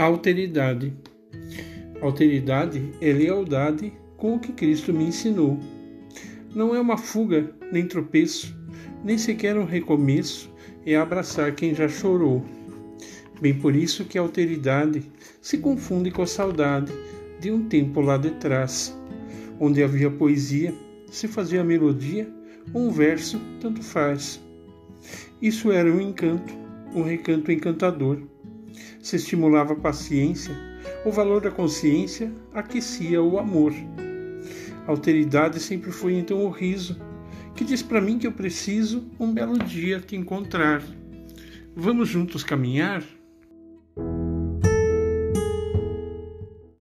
Alteridade. Alteridade é lealdade com o que Cristo me ensinou. Não é uma fuga, nem tropeço, nem sequer um recomeço, é abraçar quem já chorou. Bem por isso que a alteridade se confunde com a saudade de um tempo lá de trás, onde havia poesia, se fazia melodia, um verso, tanto faz. Isso era um encanto, um recanto encantador se estimulava a paciência, o valor da consciência aquecia o amor. A alteridade sempre foi então o riso, que diz para mim que eu preciso um belo dia te encontrar. Vamos juntos caminhar?